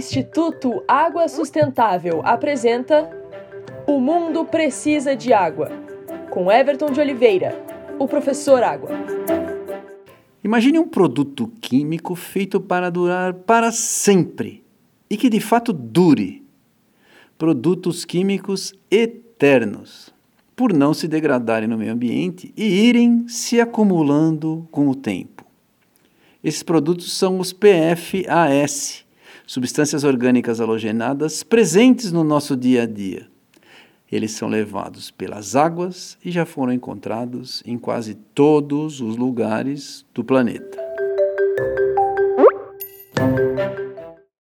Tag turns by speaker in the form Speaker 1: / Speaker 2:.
Speaker 1: Instituto Água Sustentável apresenta O Mundo Precisa de Água, com Everton de Oliveira, o professor Água.
Speaker 2: Imagine um produto químico feito para durar para sempre e que de fato dure. Produtos químicos eternos, por não se degradarem no meio ambiente e irem se acumulando com o tempo. Esses produtos são os PFAS, substâncias orgânicas halogenadas presentes no nosso dia a dia. Eles são levados pelas águas e já foram encontrados em quase todos os lugares do planeta.